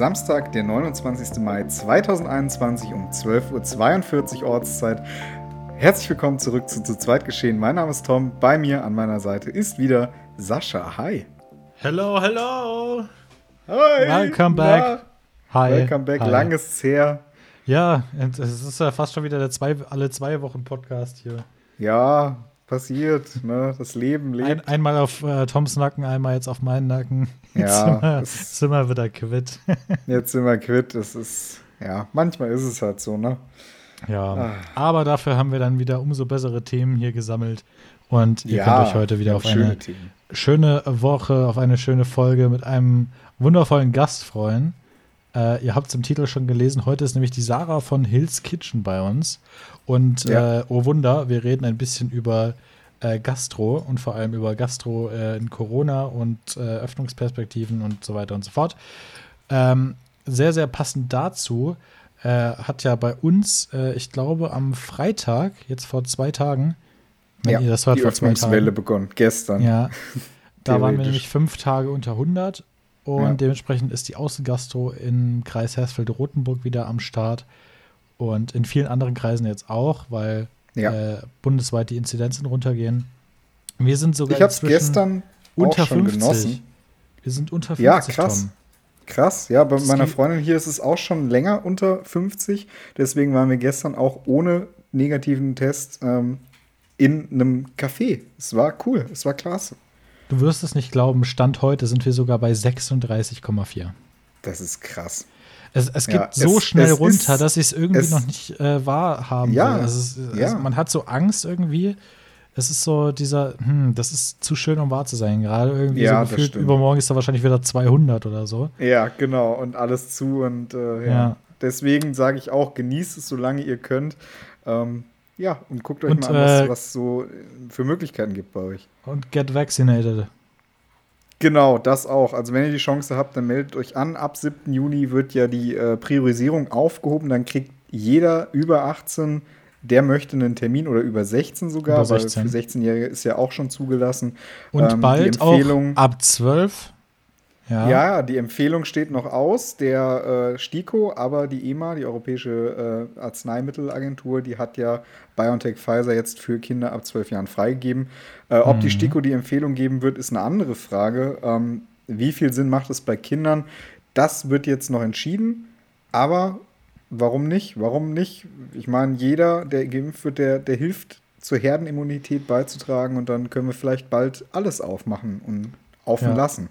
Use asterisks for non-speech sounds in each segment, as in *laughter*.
Samstag, der 29. Mai 2021 um 12.42 Uhr Ortszeit. Herzlich willkommen zurück zu Zu zweit geschehen. Mein Name ist Tom. Bei mir an meiner Seite ist wieder Sascha. Hi. Hello, hello. Hi. Welcome back. Na? Hi. Welcome back. Hi. Lang her. Ja, es ist ja fast schon wieder der zwei, alle zwei Wochen Podcast hier. Ja, passiert, ne? Das Leben lebt. Ein, einmal auf äh, Toms Nacken, einmal jetzt auf meinen Nacken. Ja. Jetzt sind wir wieder quitt. *laughs* jetzt sind wir quitt. Das ist, ja, manchmal ist es halt so, ne? Ja. Ah. Aber dafür haben wir dann wieder umso bessere Themen hier gesammelt. Und ihr ja, könnt euch heute wieder auf eine Themen. schöne Woche, auf eine schöne Folge mit einem wundervollen Gast freuen. Äh, ihr habt es im Titel schon gelesen. Heute ist nämlich die Sarah von Hills Kitchen bei uns. Und ja. äh, oh Wunder, wir reden ein bisschen über äh, Gastro und vor allem über Gastro äh, in Corona und äh, Öffnungsperspektiven und so weiter und so fort. Ähm, sehr, sehr passend dazu äh, hat ja bei uns, äh, ich glaube, am Freitag, jetzt vor zwei Tagen, wenn ja, ihr das hört, die vor zwei Tagen. begonnen, gestern. Ja, *laughs* da waren wir nämlich fünf Tage unter 100 und ja. dementsprechend ist die Außengastro im Kreis Hersfeld-Rotenburg wieder am Start und in vielen anderen Kreisen jetzt auch, weil ja. äh, bundesweit die Inzidenzen runtergehen. Wir sind sogar ich hab's gestern unter 50. Genossen. Wir sind unter 50. Ja, krass. Tom. Krass, ja, bei das meiner Freundin hier ist es auch schon länger unter 50. Deswegen waren wir gestern auch ohne negativen Test ähm, in einem Café. Es war cool, es war klasse. Du wirst es nicht glauben, Stand heute sind wir sogar bei 36,4. Das ist krass. Es, es geht ja, so es, schnell es runter, ist, dass ich es irgendwie noch nicht äh, wahrhaben ja, will. Also es, ja. man hat so Angst irgendwie. Es ist so dieser, hm, das ist zu schön, um wahr zu sein. Gerade irgendwie ja, so gefühlt, übermorgen ist da wahrscheinlich wieder 200 oder so. Ja, genau. Und alles zu. Und äh, ja. Deswegen sage ich auch, genießt es, solange ihr könnt. Ähm, ja, und guckt euch und, mal an, was, äh, was so für Möglichkeiten gibt bei euch. Und get vaccinated. Genau, das auch. Also wenn ihr die Chance habt, dann meldet euch an. Ab 7. Juni wird ja die äh, Priorisierung aufgehoben. Dann kriegt jeder über 18, der möchte einen Termin oder über 16 sogar, über 16. weil für 16-Jährige ist ja auch schon zugelassen. Und ähm, bald auch ab 12 ja. ja, die Empfehlung steht noch aus, der äh, STIKO, aber die EMA, die Europäische äh, Arzneimittelagentur, die hat ja BioNTech Pfizer jetzt für Kinder ab 12 Jahren freigegeben. Äh, ob mhm. die STIKO die Empfehlung geben wird, ist eine andere Frage. Ähm, wie viel Sinn macht es bei Kindern? Das wird jetzt noch entschieden, aber warum nicht? Warum nicht? Ich meine, jeder, der geimpft wird, der, der hilft zur Herdenimmunität beizutragen und dann können wir vielleicht bald alles aufmachen und offen ja. lassen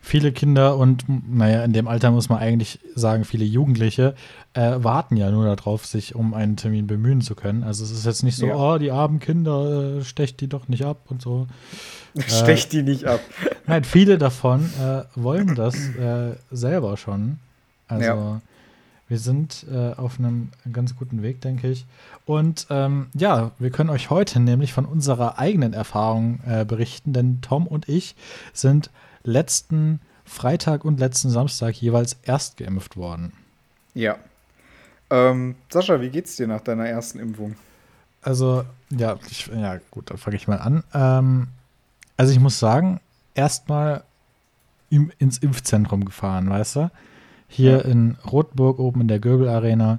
viele Kinder und, naja, in dem Alter muss man eigentlich sagen, viele Jugendliche äh, warten ja nur darauf, sich um einen Termin bemühen zu können. Also es ist jetzt nicht so, ja. oh, die armen Kinder, äh, stecht die doch nicht ab und so. *laughs* stecht die nicht ab. *laughs* Nein, viele davon äh, wollen das äh, selber schon. Also ja. wir sind äh, auf einem ganz guten Weg, denke ich. Und ähm, ja, wir können euch heute nämlich von unserer eigenen Erfahrung äh, berichten, denn Tom und ich sind letzten Freitag und letzten Samstag jeweils erst geimpft worden. Ja. Ähm, Sascha, wie geht's dir nach deiner ersten Impfung? Also, ja, ich, ja gut, dann fange ich mal an. Ähm, also ich muss sagen, erstmal im, ins Impfzentrum gefahren, weißt du? Hier ja. in Rotburg oben in der Göbel Arena.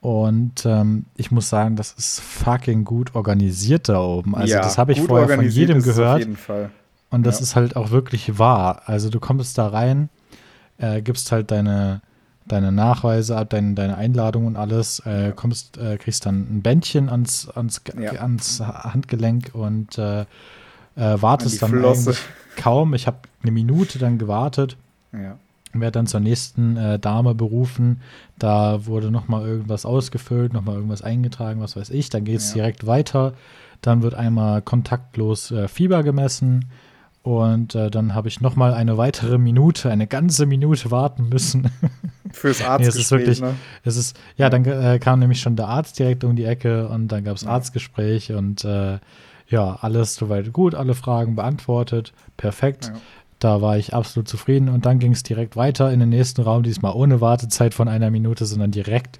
Und ähm, ich muss sagen, das ist fucking gut organisiert da oben. Also, ja, das habe ich vorher von jedem gehört. Auf jeden Fall. Und das ja. ist halt auch wirklich wahr. Also du kommst da rein, äh, gibst halt deine, deine Nachweise ab, deine, deine Einladung und alles, äh, kommst, äh, kriegst dann ein Bändchen ans, ans, ja. ans Handgelenk und äh, äh, wartest dann eigentlich kaum. Ich habe eine Minute dann gewartet. Ja. Werde dann zur nächsten äh, Dame berufen. Da wurde nochmal irgendwas ausgefüllt, nochmal irgendwas eingetragen, was weiß ich. Dann geht es ja. direkt weiter. Dann wird einmal kontaktlos Fieber gemessen und äh, dann habe ich noch mal eine weitere Minute, eine ganze Minute warten müssen. *laughs* Fürs Arztgespräch, nee, es ist wirklich, ne? Es ist, ja, dann äh, kam nämlich schon der Arzt direkt um die Ecke und dann gab es. Arztgespräch und äh, ja, alles soweit gut, alle Fragen beantwortet, perfekt. Ja. Da war ich absolut zufrieden und dann ging es direkt weiter in den nächsten Raum, diesmal ohne Wartezeit von einer Minute, sondern direkt.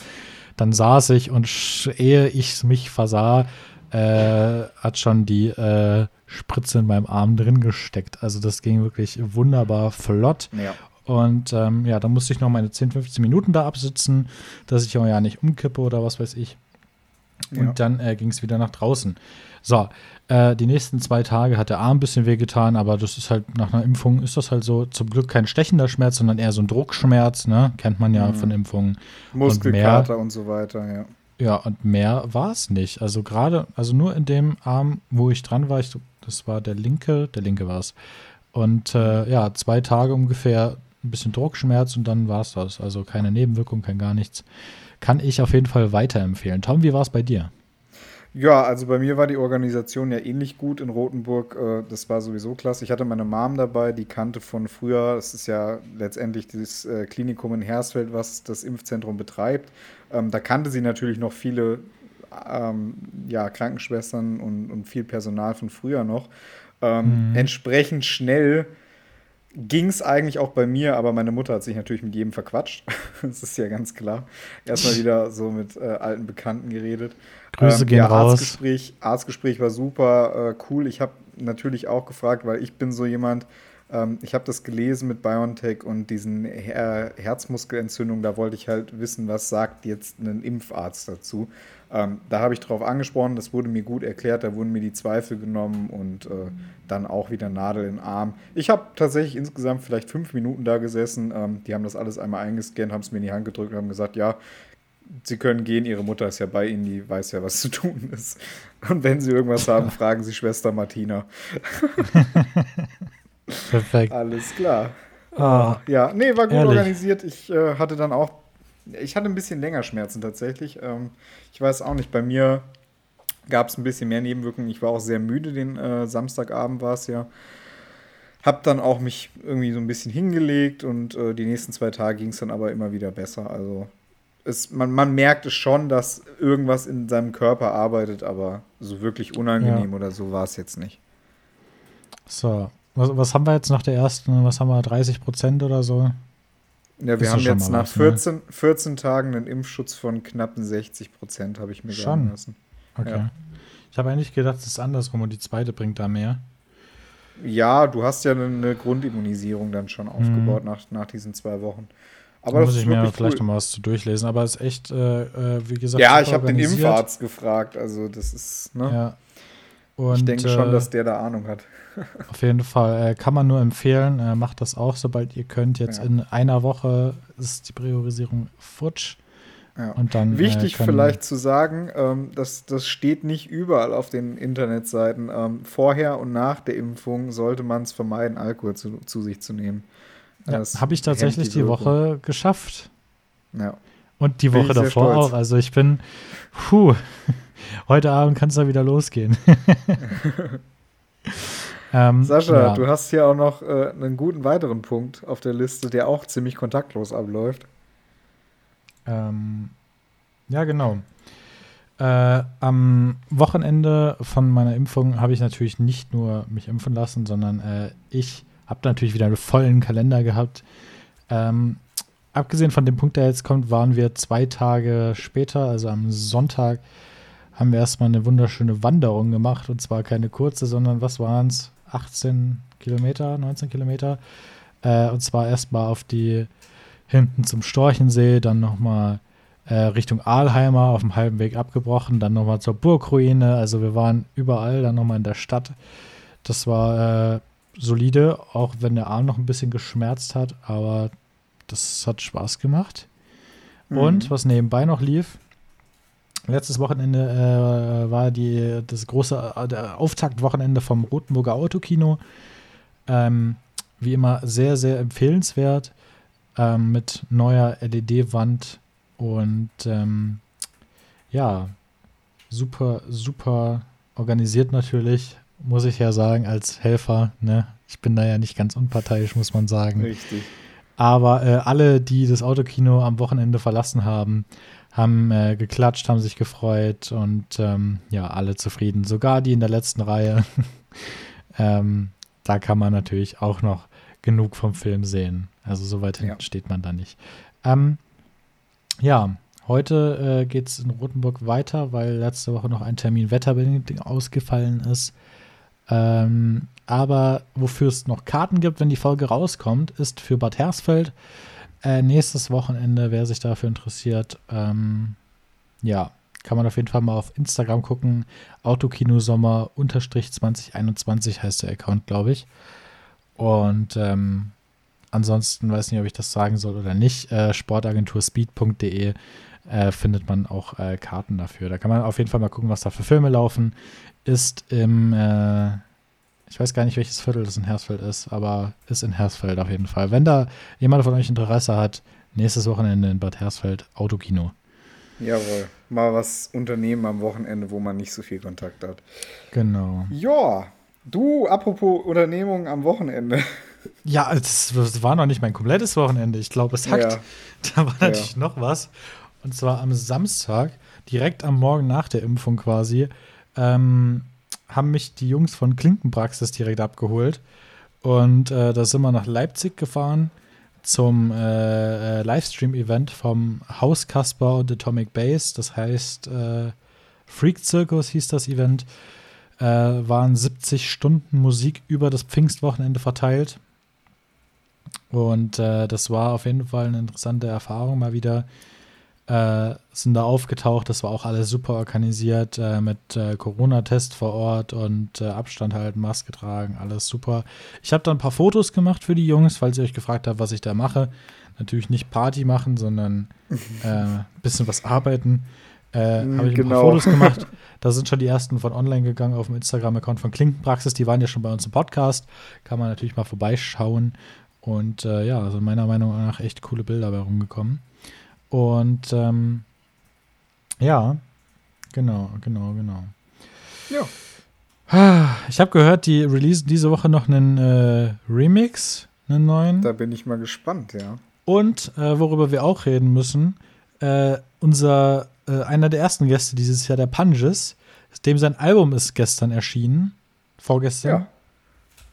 Dann saß ich und ehe ich mich versah, äh, hat schon die äh, Spritze in meinem Arm drin gesteckt. Also das ging wirklich wunderbar flott. Ja. Und ähm, ja, da musste ich noch meine 10, 15 Minuten da absitzen, dass ich auch ja nicht umkippe oder was weiß ich. Und ja. dann äh, ging es wieder nach draußen. So, äh, die nächsten zwei Tage hat der Arm ein bisschen wehgetan, aber das ist halt nach einer Impfung ist das halt so zum Glück kein stechender Schmerz, sondern eher so ein Druckschmerz, ne? Kennt man ja mhm. von Impfungen. Muskelkater und, und, so weiter, ja. Ja, und mehr war es nicht. Also gerade, also nur in dem Arm, wo ich dran war, ich, das war der linke, der linke war es. Und äh, ja, zwei Tage ungefähr ein bisschen Druckschmerz und dann war es das. Also keine Nebenwirkung, kein gar nichts. Kann ich auf jeden Fall weiterempfehlen. Tom, wie war es bei dir? Ja, also bei mir war die Organisation ja ähnlich gut in Rothenburg. Äh, das war sowieso klasse. Ich hatte meine Mom dabei, die kannte von früher. Es ist ja letztendlich dieses äh, Klinikum in Hersfeld, was das Impfzentrum betreibt. Ähm, da kannte sie natürlich noch viele ähm, ja, Krankenschwestern und, und viel Personal von früher noch. Ähm, mhm. Entsprechend schnell ging es eigentlich auch bei mir, aber meine Mutter hat sich natürlich mit jedem verquatscht. *laughs* das ist ja ganz klar. Erstmal wieder so mit äh, alten Bekannten geredet. Grüße ähm, gehen ja, raus. Arztgespräch, Arztgespräch war super äh, cool. Ich habe natürlich auch gefragt, weil ich bin so jemand, ähm, ich habe das gelesen mit BioNTech und diesen Her Herzmuskelentzündungen, da wollte ich halt wissen, was sagt jetzt ein Impfarzt dazu. Ähm, da habe ich darauf angesprochen, das wurde mir gut erklärt, da wurden mir die Zweifel genommen und äh, dann auch wieder Nadel in Arm. Ich habe tatsächlich insgesamt vielleicht fünf Minuten da gesessen. Ähm, die haben das alles einmal eingescannt, haben es mir in die Hand gedrückt und haben gesagt, ja, Sie können gehen, Ihre Mutter ist ja bei Ihnen, die weiß ja, was zu tun ist. Und wenn Sie irgendwas haben, *laughs* fragen Sie Schwester Martina. Perfekt. Alles klar. Oh, ja, nee, war gut ehrlich. organisiert. Ich äh, hatte dann auch ich hatte ein bisschen länger Schmerzen tatsächlich. Ähm, ich weiß auch nicht, bei mir gab es ein bisschen mehr Nebenwirkungen. Ich war auch sehr müde, den äh, Samstagabend war es ja. Hab dann auch mich irgendwie so ein bisschen hingelegt und äh, die nächsten zwei Tage ging es dann aber immer wieder besser. Also es, man, man merkt es schon, dass irgendwas in seinem Körper arbeitet, aber so wirklich unangenehm ja. oder so war es jetzt nicht. So, was, was haben wir jetzt nach der ersten, was haben wir, 30 Prozent oder so? Ja, wir haben jetzt nach was, 14, ne? 14 Tagen einen Impfschutz von knappen 60 Prozent, habe ich mir schon. sagen lassen. Okay. Ja. Ich habe eigentlich gedacht, es ist andersrum und die zweite bringt da mehr. Ja, du hast ja eine Grundimmunisierung dann schon aufgebaut mhm. nach, nach diesen zwei Wochen. Aber da muss ich mir vielleicht cool. noch mal was zu durchlesen. Aber es ist echt, äh, äh, wie gesagt, ja, ich habe den Impfarzt gefragt. Also das ist, ne? Ja. Und, ich denke schon, äh, dass der da Ahnung hat. *laughs* Auf jeden Fall. Äh, kann man nur empfehlen. Äh, macht das auch, sobald ihr könnt. Jetzt ja. in einer Woche ist die Priorisierung futsch. Ja. Und dann, Wichtig äh, vielleicht zu sagen, ähm, dass das steht nicht überall auf den Internetseiten. Ähm, vorher und nach der Impfung sollte man es vermeiden, Alkohol zu, zu, sich zu nehmen. Ja, Habe ich tatsächlich die, die Woche geschafft. Ja. Und die Woche davor auch. Also ich bin, puh, heute Abend kann es da wieder losgehen. *laughs* Ähm, Sascha, ja. du hast hier auch noch äh, einen guten weiteren Punkt auf der Liste, der auch ziemlich kontaktlos abläuft. Ähm, ja, genau. Äh, am Wochenende von meiner Impfung habe ich natürlich nicht nur mich impfen lassen, sondern äh, ich habe natürlich wieder einen vollen Kalender gehabt. Ähm, abgesehen von dem Punkt, der jetzt kommt, waren wir zwei Tage später, also am Sonntag, haben wir erstmal eine wunderschöne Wanderung gemacht. Und zwar keine kurze, sondern was waren es? 18 Kilometer, 19 Kilometer. Äh, und zwar erstmal auf die hinten zum Storchensee, dann nochmal äh, Richtung Aalheimer auf dem halben Weg abgebrochen, dann nochmal zur Burgruine. Also wir waren überall, dann nochmal in der Stadt. Das war äh, solide, auch wenn der Arm noch ein bisschen geschmerzt hat, aber das hat Spaß gemacht. Mhm. Und was nebenbei noch lief, Letztes Wochenende äh, war die, das große äh, Auftaktwochenende vom Rotenburger Autokino. Ähm, wie immer sehr, sehr empfehlenswert ähm, mit neuer LED-Wand und ähm, ja, super, super organisiert natürlich, muss ich ja sagen, als Helfer. Ne? Ich bin da ja nicht ganz unparteiisch, muss man sagen. Richtig. Aber äh, alle, die das Autokino am Wochenende verlassen haben, haben äh, geklatscht, haben sich gefreut und ähm, ja, alle zufrieden. Sogar die in der letzten Reihe. *laughs* ähm, da kann man natürlich auch noch genug vom Film sehen. Also so weit hinten ja. steht man da nicht. Ähm, ja, heute äh, geht es in Rothenburg weiter, weil letzte Woche noch ein Termin wetterbedingt ausgefallen ist. Ähm, Aber wofür es noch Karten gibt, wenn die Folge rauskommt, ist für Bad Hersfeld. Äh, nächstes Wochenende, wer sich dafür interessiert, ähm, ja, kann man auf jeden Fall mal auf Instagram gucken. Autokino Sommer 2021 heißt der Account, glaube ich. Und ähm, ansonsten weiß nicht, ob ich das sagen soll oder nicht. Äh, Sportagenturspeed.de äh, findet man auch äh, Karten dafür. Da kann man auf jeden Fall mal gucken, was da für Filme laufen. Ist im, äh, ich weiß gar nicht, welches Viertel das in Hersfeld ist, aber ist in Hersfeld auf jeden Fall. Wenn da jemand von euch Interesse hat, nächstes Wochenende in Bad Hersfeld Autokino. Jawohl. Mal was unternehmen am Wochenende, wo man nicht so viel Kontakt hat. Genau. Ja, du, apropos Unternehmung am Wochenende. Ja, das war noch nicht mein komplettes Wochenende. Ich glaube, es hackt. Ja. *laughs* Da war natürlich ja. noch was. Und zwar am Samstag, direkt am Morgen nach der Impfung quasi, ähm, haben mich die Jungs von Klinkenpraxis direkt abgeholt. Und äh, da sind wir nach Leipzig gefahren zum äh, äh, Livestream-Event vom Haus Kasper und Atomic Base. Das heißt, äh, Freak Circus hieß das Event. Äh, waren 70 Stunden Musik über das Pfingstwochenende verteilt. Und äh, das war auf jeden Fall eine interessante Erfahrung, mal wieder äh, sind da aufgetaucht. Das war auch alles super organisiert äh, mit äh, Corona-Test vor Ort und äh, Abstand halten, Maske tragen, alles super. Ich habe da ein paar Fotos gemacht für die Jungs, falls ihr euch gefragt habt, was ich da mache. Natürlich nicht Party machen, sondern ein *laughs* äh, bisschen was arbeiten. Äh, habe ich genau. ein paar genau. Fotos gemacht. *laughs* Da sind schon die ersten von online gegangen auf dem Instagram-Account von Klinkenpraxis. Die waren ja schon bei uns im Podcast. Kann man natürlich mal vorbeischauen. Und ja, also meiner Meinung nach echt coole Bilder bei rumgekommen. Und ähm, ja, genau, genau, genau. Ja. *sighs* Ich habe gehört, die releasen diese Woche noch einen äh, Remix, einen neuen. Da bin ich mal gespannt, ja. Und äh, worüber wir auch reden müssen, äh, unser äh, einer der ersten Gäste dieses Jahr, der Punges, dem sein Album ist gestern erschienen. Vorgestern? Ja.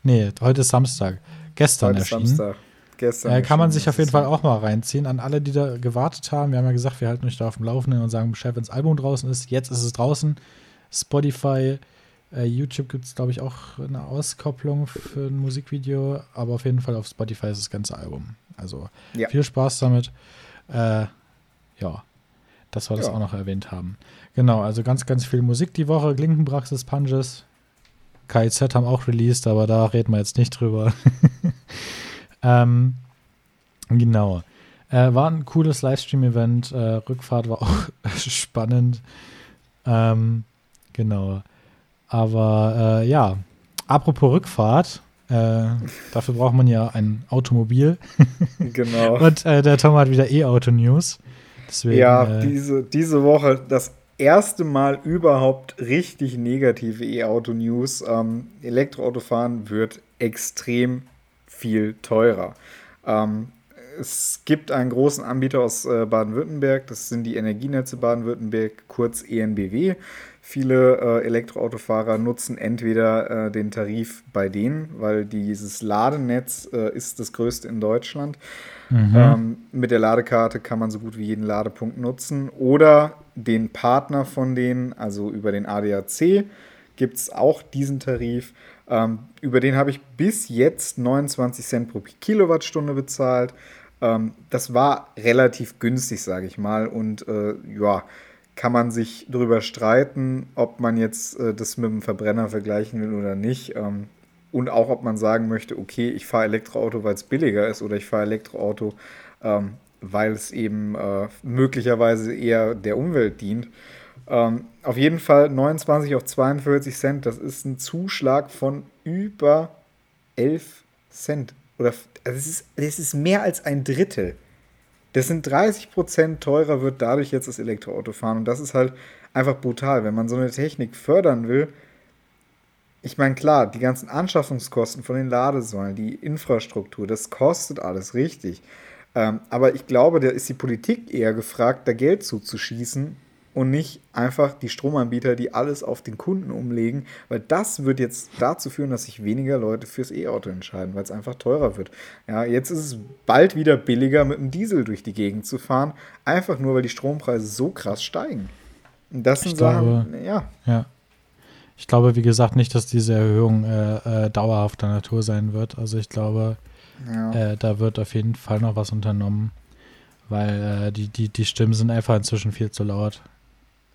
Nee, heute ist Samstag. Gestern heute erschienen. Samstag gestern. Äh, kann man sich auf jeden Fall auch mal reinziehen. An alle, die da gewartet haben. Wir haben ja gesagt, wir halten euch da auf dem Laufenden und sagen Bescheid, wenn das Album draußen ist. Jetzt ist es draußen. Spotify, äh, YouTube gibt es, glaube ich, auch eine Auskopplung für ein Musikvideo. Aber auf jeden Fall auf Spotify ist das ganze Album. Also ja. viel Spaß damit. Äh, ja, dass wir das ja. auch noch erwähnt haben. Genau, also ganz, ganz viel Musik die Woche. Klinkenpraxis, Punches. KIZ haben auch released, aber da reden wir jetzt nicht drüber. *laughs* Ähm, genau. Äh, war ein cooles Livestream-Event. Äh, Rückfahrt war *laughs* auch spannend. Ähm, genau. Aber äh, ja, apropos Rückfahrt, äh, dafür braucht man ja ein Automobil. *laughs* genau. Und äh, der Tom hat wieder E-Auto-News. Ja, äh, diese, diese Woche das erste Mal überhaupt richtig negative E-Auto-News. Ähm, Elektroautofahren wird extrem viel teurer. Ähm, es gibt einen großen Anbieter aus äh, Baden-Württemberg, das sind die Energienetze Baden-Württemberg, kurz ENBW. Viele äh, Elektroautofahrer nutzen entweder äh, den Tarif bei denen, weil dieses Ladenetz äh, ist das größte in Deutschland. Mhm. Ähm, mit der Ladekarte kann man so gut wie jeden Ladepunkt nutzen. Oder den Partner von denen, also über den ADAC, gibt es auch diesen Tarif. Ähm, über den habe ich bis jetzt 29 Cent pro Kilowattstunde bezahlt. Ähm, das war relativ günstig, sage ich mal. Und äh, ja, kann man sich darüber streiten, ob man jetzt äh, das mit dem Verbrenner vergleichen will oder nicht. Ähm, und auch, ob man sagen möchte, okay, ich fahre Elektroauto, weil es billiger ist, oder ich fahre Elektroauto, ähm, weil es eben äh, möglicherweise eher der Umwelt dient. Ähm, auf jeden Fall 29 auf 42 Cent. Das ist ein Zuschlag von über 11 Cent. Oder also es, ist, es ist mehr als ein Drittel. Das sind 30 Prozent teurer wird dadurch jetzt das Elektroauto fahren. Und das ist halt einfach brutal. Wenn man so eine Technik fördern will, ich meine, klar, die ganzen Anschaffungskosten von den Ladesäulen, die Infrastruktur, das kostet alles richtig. Ähm, aber ich glaube, da ist die Politik eher gefragt, da Geld zuzuschießen, und nicht einfach die Stromanbieter, die alles auf den Kunden umlegen, weil das wird jetzt dazu führen, dass sich weniger Leute fürs E-Auto entscheiden, weil es einfach teurer wird. Ja, jetzt ist es bald wieder billiger, mit dem Diesel durch die Gegend zu fahren, einfach nur, weil die Strompreise so krass steigen. Und das sind Sachen, ja. ja. Ich glaube, wie gesagt, nicht, dass diese Erhöhung äh, äh, dauerhafter Natur sein wird. Also ich glaube, ja. äh, da wird auf jeden Fall noch was unternommen, weil äh, die, die, die Stimmen sind einfach inzwischen viel zu laut.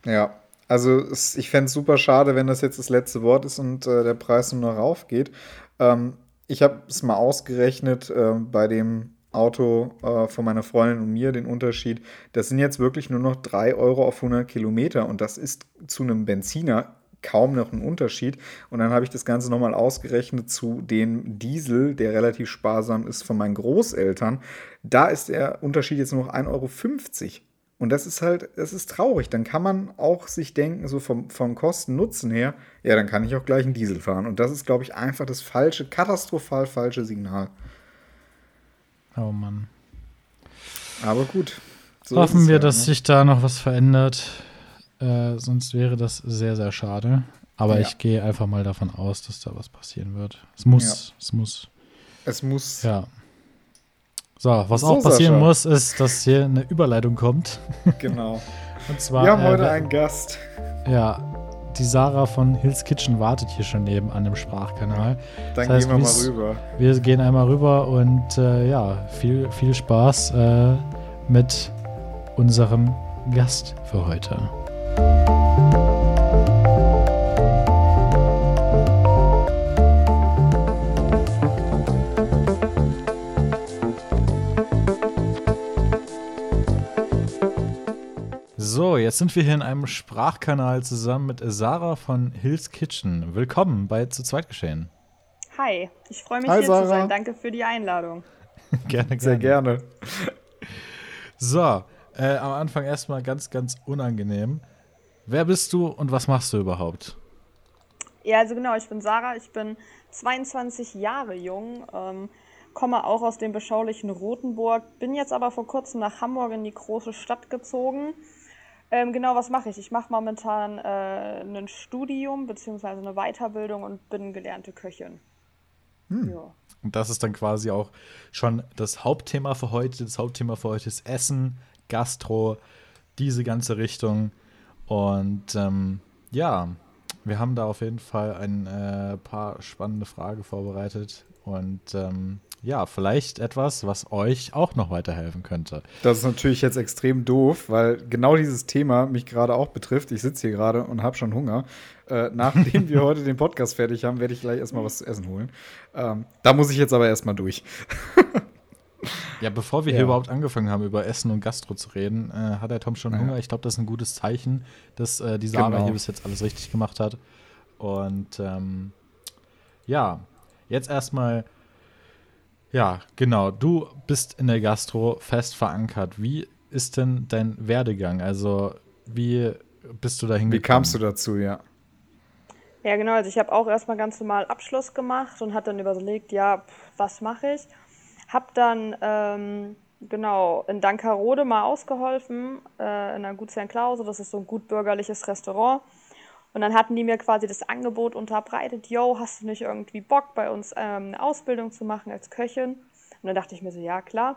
Ja, also es, ich fände es super schade, wenn das jetzt das letzte Wort ist und äh, der Preis nur noch raufgeht. Ähm, ich habe es mal ausgerechnet äh, bei dem Auto äh, von meiner Freundin und mir, den Unterschied. Das sind jetzt wirklich nur noch 3 Euro auf 100 Kilometer und das ist zu einem Benziner kaum noch ein Unterschied. Und dann habe ich das Ganze nochmal ausgerechnet zu dem Diesel, der relativ sparsam ist von meinen Großeltern. Da ist der Unterschied jetzt nur noch 1,50 Euro. Und das ist halt, das ist traurig. Dann kann man auch sich denken, so vom, vom Kosten-Nutzen her, ja, dann kann ich auch gleich einen Diesel fahren. Und das ist, glaube ich, einfach das falsche, katastrophal falsche Signal. Oh Mann. Aber gut. So Hoffen wir, ja, dass ne? sich da noch was verändert. Äh, sonst wäre das sehr, sehr schade. Aber ja. ich gehe einfach mal davon aus, dass da was passieren wird. Es muss, ja. es muss. Es muss. Ja. So, was so, auch passieren Sascha. muss, ist, dass hier eine Überleitung kommt. Genau. *laughs* Und zwar. Wir haben äh, heute einen Gast. Ja, die Sarah von Hills Kitchen wartet hier schon neben an dem Sprachkanal. Dann das heißt, gehen wir mal rüber. Wir gehen einmal rüber und äh, ja, viel, viel Spaß äh, mit unserem Gast für heute. So, jetzt sind wir hier in einem Sprachkanal zusammen mit Sarah von Hills Kitchen. Willkommen bei Zu zweit geschehen. Hi, ich freue mich Hi, hier Sarah. zu sein. Danke für die Einladung. gerne, *laughs* gerne. Sehr gerne. So, äh, am Anfang erstmal ganz, ganz unangenehm. Wer bist du und was machst du überhaupt? Ja, also genau, ich bin Sarah, ich bin 22 Jahre jung, ähm, komme auch aus dem beschaulichen Rothenburg, bin jetzt aber vor kurzem nach Hamburg in die große Stadt gezogen ähm, genau, was mache ich? Ich mache momentan äh, ein Studium bzw. eine Weiterbildung und bin gelernte Köchin. Hm. Ja. Und das ist dann quasi auch schon das Hauptthema für heute. Das Hauptthema für heute ist Essen, Gastro, diese ganze Richtung. Und ähm, ja, wir haben da auf jeden Fall ein äh, paar spannende Fragen vorbereitet. Und ähm, ja, vielleicht etwas, was euch auch noch weiterhelfen könnte. Das ist natürlich jetzt extrem doof, weil genau dieses Thema mich gerade auch betrifft. Ich sitze hier gerade und habe schon Hunger. Äh, nachdem wir *laughs* heute den Podcast fertig haben, werde ich gleich erstmal was zu essen holen. Ähm, da muss ich jetzt aber erstmal durch. *laughs* ja, bevor wir ja. hier überhaupt angefangen haben, über Essen und Gastro zu reden, äh, hat der Tom schon ja. Hunger. Ich glaube, das ist ein gutes Zeichen, dass äh, die Sarah genau. hier bis jetzt alles richtig gemacht hat. Und ähm, ja, jetzt erstmal ja, genau. Du bist in der Gastro fest verankert. Wie ist denn dein Werdegang? Also, wie bist du da hingekommen? Wie kamst du dazu, ja? Ja, genau. Also, ich habe auch erstmal ganz normal Abschluss gemacht und hatte dann überlegt, ja, pff, was mache ich? Hab dann, ähm, genau, in Dankerode mal ausgeholfen, äh, in einer Gutsherrn Klause. Das ist so ein gut bürgerliches Restaurant. Und dann hatten die mir quasi das Angebot unterbreitet, yo, hast du nicht irgendwie Bock, bei uns ähm, eine Ausbildung zu machen als Köchin? Und dann dachte ich mir so, ja, klar.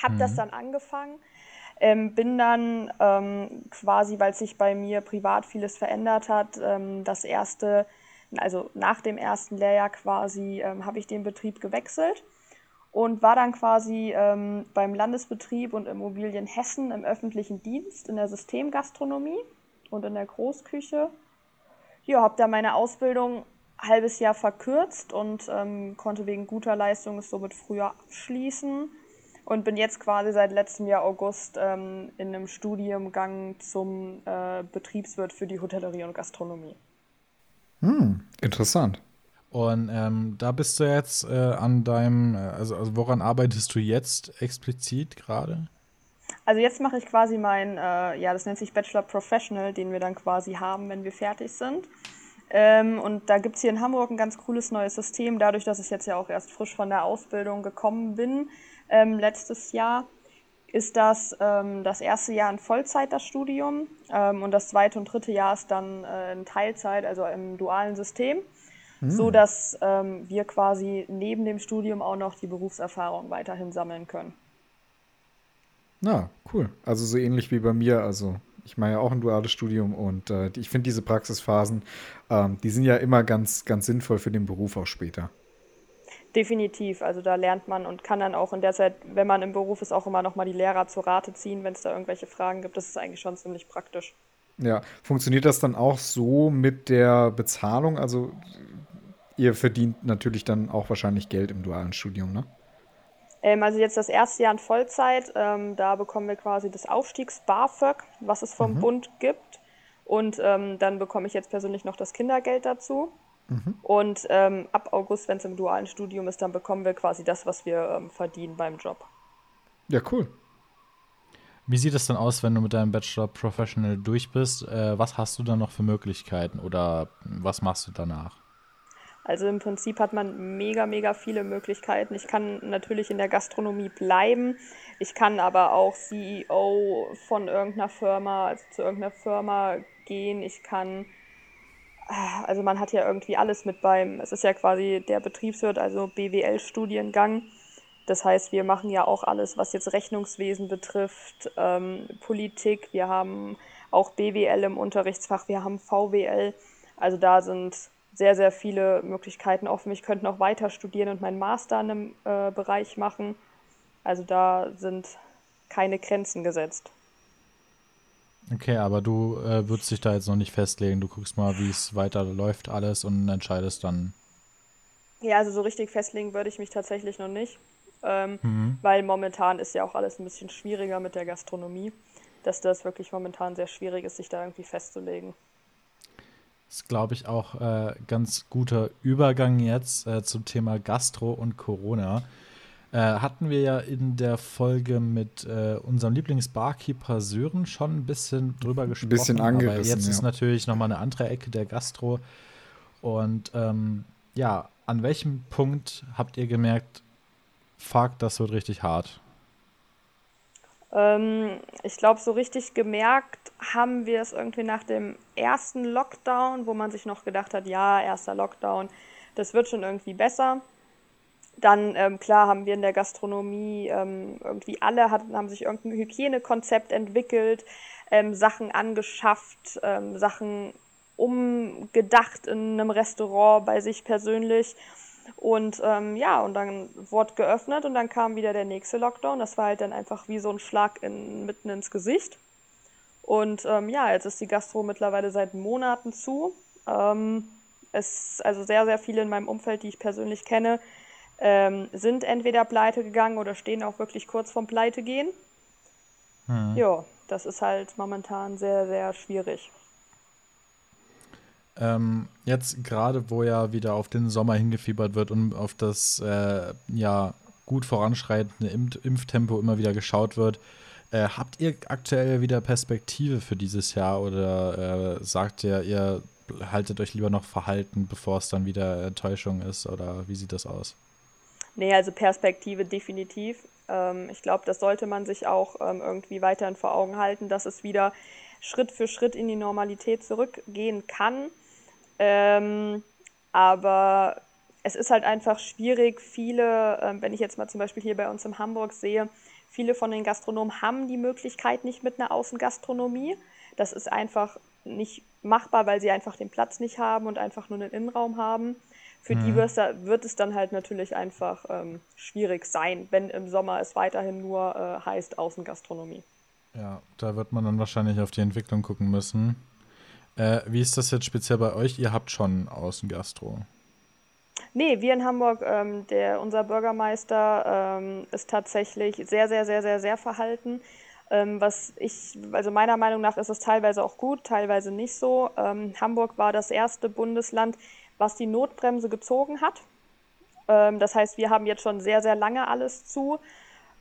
Hab mhm. das dann angefangen. Ähm, bin dann ähm, quasi, weil sich bei mir privat vieles verändert hat, ähm, das erste, also nach dem ersten Lehrjahr quasi, ähm, habe ich den Betrieb gewechselt und war dann quasi ähm, beim Landesbetrieb und Immobilien Hessen im öffentlichen Dienst in der Systemgastronomie und in der Großküche. Ja, habe da meine Ausbildung ein halbes Jahr verkürzt und ähm, konnte wegen guter Leistung es somit früher abschließen und bin jetzt quasi seit letztem Jahr August ähm, in einem Studiengang zum äh, Betriebswirt für die Hotellerie und Gastronomie. Hm, interessant. Und ähm, da bist du jetzt äh, an deinem, äh, also, also woran arbeitest du jetzt explizit gerade? Also jetzt mache ich quasi mein, äh, ja, das nennt sich Bachelor Professional, den wir dann quasi haben, wenn wir fertig sind. Ähm, und da gibt es hier in Hamburg ein ganz cooles neues System, dadurch, dass ich jetzt ja auch erst frisch von der Ausbildung gekommen bin, ähm, letztes Jahr, ist das ähm, das erste Jahr in Vollzeit das Studium ähm, und das zweite und dritte Jahr ist dann äh, in Teilzeit, also im dualen System, mhm. so dass ähm, wir quasi neben dem Studium auch noch die Berufserfahrung weiterhin sammeln können. Na, cool. Also so ähnlich wie bei mir. Also ich mache ja auch ein duales Studium und äh, ich finde diese Praxisphasen, ähm, die sind ja immer ganz, ganz sinnvoll für den Beruf auch später. Definitiv, also da lernt man und kann dann auch in der Zeit, wenn man im Beruf ist, auch immer noch mal die Lehrer zur Rate ziehen, wenn es da irgendwelche Fragen gibt. Das ist eigentlich schon ziemlich praktisch. Ja, funktioniert das dann auch so mit der Bezahlung? Also ihr verdient natürlich dann auch wahrscheinlich Geld im dualen Studium, ne? Ähm, also jetzt das erste Jahr in Vollzeit, ähm, da bekommen wir quasi das Aufstiegs-BAföG, was es vom mhm. Bund gibt. Und ähm, dann bekomme ich jetzt persönlich noch das Kindergeld dazu. Mhm. Und ähm, ab August, wenn es im dualen Studium ist, dann bekommen wir quasi das, was wir ähm, verdienen beim Job. Ja, cool. Wie sieht es dann aus, wenn du mit deinem Bachelor Professional durch bist? Äh, was hast du dann noch für Möglichkeiten oder was machst du danach? Also im Prinzip hat man mega, mega viele Möglichkeiten. Ich kann natürlich in der Gastronomie bleiben. Ich kann aber auch CEO von irgendeiner Firma, also zu irgendeiner Firma gehen. Ich kann, also man hat ja irgendwie alles mit beim, es ist ja quasi der Betriebswirt, also BWL-Studiengang. Das heißt, wir machen ja auch alles, was jetzt Rechnungswesen betrifft, ähm, Politik. Wir haben auch BWL im Unterrichtsfach, wir haben VWL. Also da sind sehr, sehr viele Möglichkeiten offen. Ich könnte noch weiter studieren und meinen Master in einem äh, Bereich machen. Also da sind keine Grenzen gesetzt. Okay, aber du äh, würdest dich da jetzt noch nicht festlegen. Du guckst mal, wie es weiterläuft alles und entscheidest dann. Ja, also so richtig festlegen würde ich mich tatsächlich noch nicht. Ähm, mhm. Weil momentan ist ja auch alles ein bisschen schwieriger mit der Gastronomie. Dass das wirklich momentan sehr schwierig ist, sich da irgendwie festzulegen. Das ist, glaube ich, auch äh, ganz guter Übergang jetzt äh, zum Thema Gastro und Corona. Äh, hatten wir ja in der Folge mit äh, unserem Lieblingsbarkeeper Sören schon ein bisschen drüber gesprochen. Ein bisschen angerissen, aber jetzt ja. ist natürlich nochmal eine andere Ecke der Gastro. Und ähm, ja, an welchem Punkt habt ihr gemerkt, fuck, das wird richtig hart? Ähm, ich glaube, so richtig gemerkt haben wir es irgendwie nach dem ersten Lockdown, wo man sich noch gedacht hat, ja, erster Lockdown, das wird schon irgendwie besser. Dann, ähm, klar, haben wir in der Gastronomie ähm, irgendwie alle hatten, haben sich irgendein Hygienekonzept entwickelt, ähm, Sachen angeschafft, ähm, Sachen umgedacht in einem Restaurant bei sich persönlich. Und ähm, ja, und dann wurde geöffnet und dann kam wieder der nächste Lockdown. Das war halt dann einfach wie so ein Schlag in, mitten ins Gesicht. Und ähm, ja, jetzt ist die Gastro mittlerweile seit Monaten zu. Ähm, es, also sehr, sehr viele in meinem Umfeld, die ich persönlich kenne, ähm, sind entweder pleite gegangen oder stehen auch wirklich kurz vorm Pleite gehen. Hm. Ja, das ist halt momentan sehr, sehr schwierig. Ähm, jetzt gerade, wo ja wieder auf den Sommer hingefiebert wird und auf das äh, ja gut voranschreitende Impf Impftempo immer wieder geschaut wird, äh, habt ihr aktuell wieder Perspektive für dieses Jahr oder äh, sagt ihr, ihr haltet euch lieber noch verhalten, bevor es dann wieder Enttäuschung ist oder wie sieht das aus? Nee, also Perspektive definitiv. Ähm, ich glaube, das sollte man sich auch ähm, irgendwie weiterhin vor Augen halten, dass es wieder Schritt für Schritt in die Normalität zurückgehen kann. Ähm, aber es ist halt einfach schwierig. Viele, äh, wenn ich jetzt mal zum Beispiel hier bei uns in Hamburg sehe, viele von den Gastronomen haben die Möglichkeit nicht mit einer Außengastronomie. Das ist einfach nicht machbar, weil sie einfach den Platz nicht haben und einfach nur einen Innenraum haben. Für mhm. die wird es dann halt natürlich einfach ähm, schwierig sein, wenn im Sommer es weiterhin nur äh, heißt Außengastronomie. Ja, da wird man dann wahrscheinlich auf die Entwicklung gucken müssen. Äh, wie ist das jetzt speziell bei euch? Ihr habt schon Außengastro. Nee, wir in Hamburg, ähm, der, unser Bürgermeister ähm, ist tatsächlich sehr, sehr, sehr, sehr, sehr verhalten. Ähm, was ich, also meiner Meinung nach ist es teilweise auch gut, teilweise nicht so. Ähm, Hamburg war das erste Bundesland, was die Notbremse gezogen hat. Ähm, das heißt, wir haben jetzt schon sehr, sehr lange alles zu.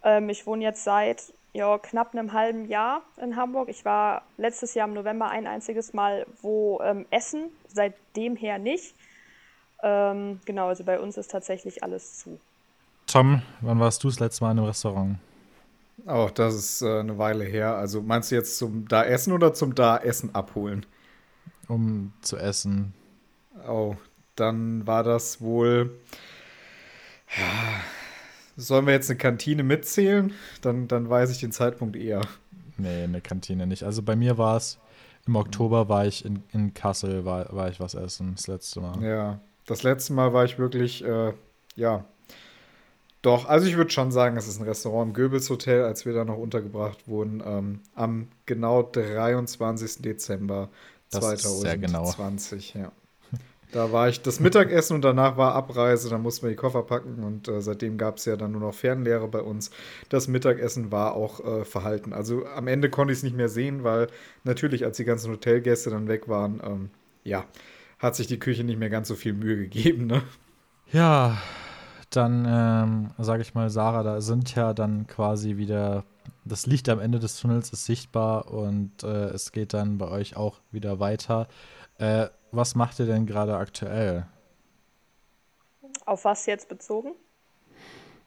Ähm, ich wohne jetzt seit ja, knapp einem halben Jahr in Hamburg. Ich war letztes Jahr im November ein einziges Mal wo ähm, essen, seitdem her nicht. Ähm, genau, also bei uns ist tatsächlich alles zu. Tom, wann warst du das letzte Mal in einem Restaurant? Oh, das ist äh, eine Weile her. Also meinst du jetzt zum da essen oder zum da essen abholen? Um zu essen. Oh, dann war das wohl. Ja, Sollen wir jetzt eine Kantine mitzählen? Dann, dann weiß ich den Zeitpunkt eher. Nee, eine Kantine nicht. Also bei mir war es, im Oktober war ich in, in Kassel, war, war ich was essen, das letzte Mal. Ja, das letzte Mal war ich wirklich, äh, ja, doch, also ich würde schon sagen, es ist ein Restaurant im Goebbels Hotel, als wir da noch untergebracht wurden, ähm, am genau 23. Dezember Das ist sehr genau. 2020. Ja. Da war ich das Mittagessen und danach war Abreise, da mussten wir die Koffer packen und äh, seitdem gab es ja dann nur noch Fernlehre bei uns. Das Mittagessen war auch äh, verhalten. Also am Ende konnte ich es nicht mehr sehen, weil natürlich, als die ganzen Hotelgäste dann weg waren, ähm, ja, hat sich die Küche nicht mehr ganz so viel Mühe gegeben, ne? Ja, dann ähm, sage ich mal, Sarah, da sind ja dann quasi wieder, das Licht am Ende des Tunnels ist sichtbar und äh, es geht dann bei euch auch wieder weiter. Äh, was macht ihr denn gerade aktuell? Auf was jetzt bezogen?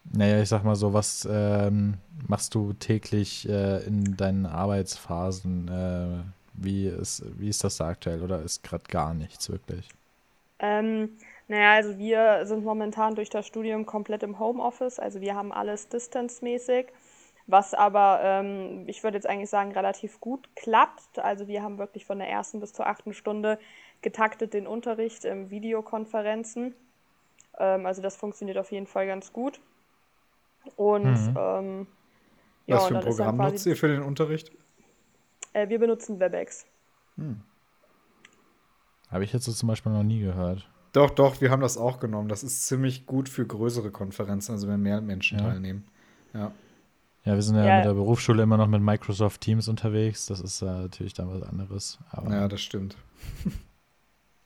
Naja, ich sag mal so, was ähm, machst du täglich äh, in deinen Arbeitsphasen? Äh, wie, ist, wie ist das da aktuell oder ist gerade gar nichts wirklich? Ähm, naja, also wir sind momentan durch das Studium komplett im Homeoffice. Also wir haben alles distance-mäßig, was aber, ähm, ich würde jetzt eigentlich sagen, relativ gut klappt. Also wir haben wirklich von der ersten bis zur achten Stunde getaktet den Unterricht in Videokonferenzen. Ähm, also das funktioniert auf jeden Fall ganz gut. Und Mhm. ähm, ja, Was für ein Programm quasi, nutzt ihr für den Unterricht? äh, wir benutzen WebEx. Habe ich jetzt so zum Beispiel noch nie gehört. Doch, doch, wir haben das auch genommen. Das ist ziemlich gut für größere Konferenzen, also wenn mehr Menschen Ja. teilnehmen. Ja. Ja, wir sind ja, Ja. mit der Berufsschule immer noch mit Microsoft Teams unterwegs. Das ist äh, natürlich dann was anderes. Aber ja, das stimmt. *laughs*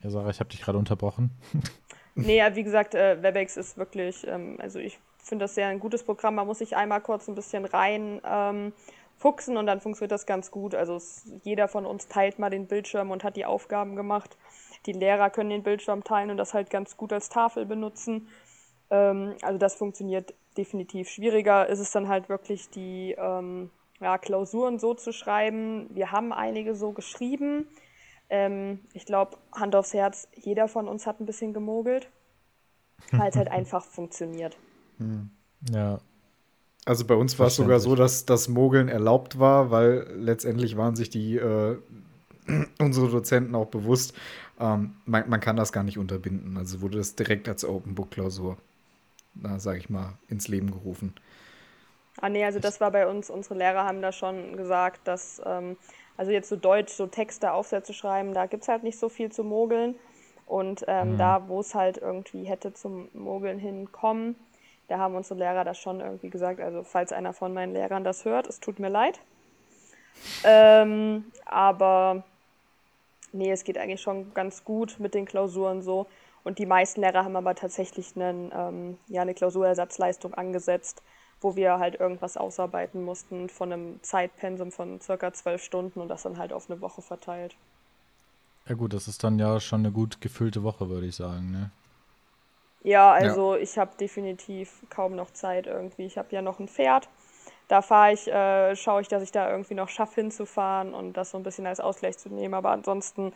ja, Sarah, ich habe dich gerade unterbrochen. *laughs* Nee, ja, wie gesagt, äh, WebEx ist wirklich, ähm, also ich finde das sehr ein gutes Programm. Man muss sich einmal kurz ein bisschen rein ähm, fuchsen und dann funktioniert das ganz gut. Also es, jeder von uns teilt mal den Bildschirm und hat die Aufgaben gemacht. Die Lehrer können den Bildschirm teilen und das halt ganz gut als Tafel benutzen. Ähm, also das funktioniert definitiv. Schwieriger ist es dann halt wirklich, die ähm, ja, Klausuren so zu schreiben. Wir haben einige so geschrieben. Ähm, ich glaube, Hand aufs Herz, jeder von uns hat ein bisschen gemogelt, weil es halt *laughs* einfach funktioniert. Ja, Also bei uns war es sogar so, dass das Mogeln erlaubt war, weil letztendlich waren sich die äh, *clears throat* unsere Dozenten auch bewusst, ähm, man, man kann das gar nicht unterbinden. Also wurde das direkt als Open Book Klausur, na, sage ich mal, ins Leben gerufen. Ah nee, also das war bei uns, unsere Lehrer haben da schon gesagt, dass, ähm, also jetzt so Deutsch, so Texte, Aufsätze schreiben, da gibt es halt nicht so viel zu mogeln. Und ähm, da, wo es halt irgendwie hätte zum Mogeln hinkommen, da haben unsere Lehrer das schon irgendwie gesagt. Also falls einer von meinen Lehrern das hört, es tut mir leid. Ähm, aber nee, es geht eigentlich schon ganz gut mit den Klausuren so. Und die meisten Lehrer haben aber tatsächlich einen, ähm, ja, eine Klausurersatzleistung angesetzt, wo wir halt irgendwas ausarbeiten mussten von einem Zeitpensum von circa zwölf Stunden und das dann halt auf eine Woche verteilt. ja gut, das ist dann ja schon eine gut gefüllte Woche, würde ich sagen. Ne? Ja, also ich habe definitiv kaum noch Zeit irgendwie. Ich habe ja noch ein Pferd. Da fahre ich, äh, schaue ich, dass ich da irgendwie noch schaffe hinzufahren und das so ein bisschen als Ausgleich zu nehmen. Aber ansonsten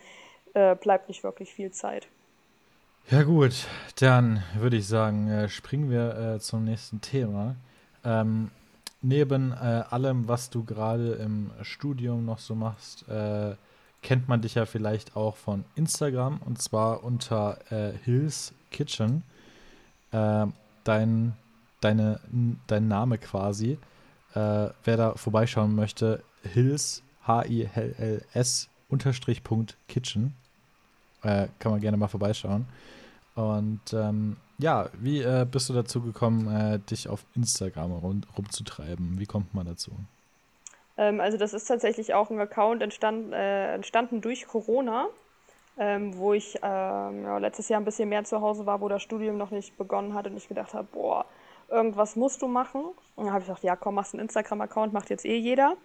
äh, bleibt nicht wirklich viel Zeit. Ja gut, dann würde ich sagen, äh, springen wir äh, zum nächsten Thema. Ähm, neben äh, allem, was du gerade im Studium noch so machst, äh, kennt man dich ja vielleicht auch von Instagram und zwar unter äh, Hills Kitchen. Äh, dein, deine, dein Name quasi. Äh, wer da vorbeischauen möchte, Hills, H-I-L-L-S, Unterstrich Punkt Kitchen. Äh, kann man gerne mal vorbeischauen. Und ähm, ja, wie äh, bist du dazu gekommen, äh, dich auf Instagram rum, rumzutreiben? Wie kommt man dazu? Ähm, also das ist tatsächlich auch ein Account entstand, äh, entstanden durch Corona, ähm, wo ich ähm, ja, letztes Jahr ein bisschen mehr zu Hause war, wo das Studium noch nicht begonnen hat und ich gedacht habe, boah, irgendwas musst du machen. Und dann habe ich gedacht, ja komm, machst einen Instagram-Account, macht jetzt eh jeder.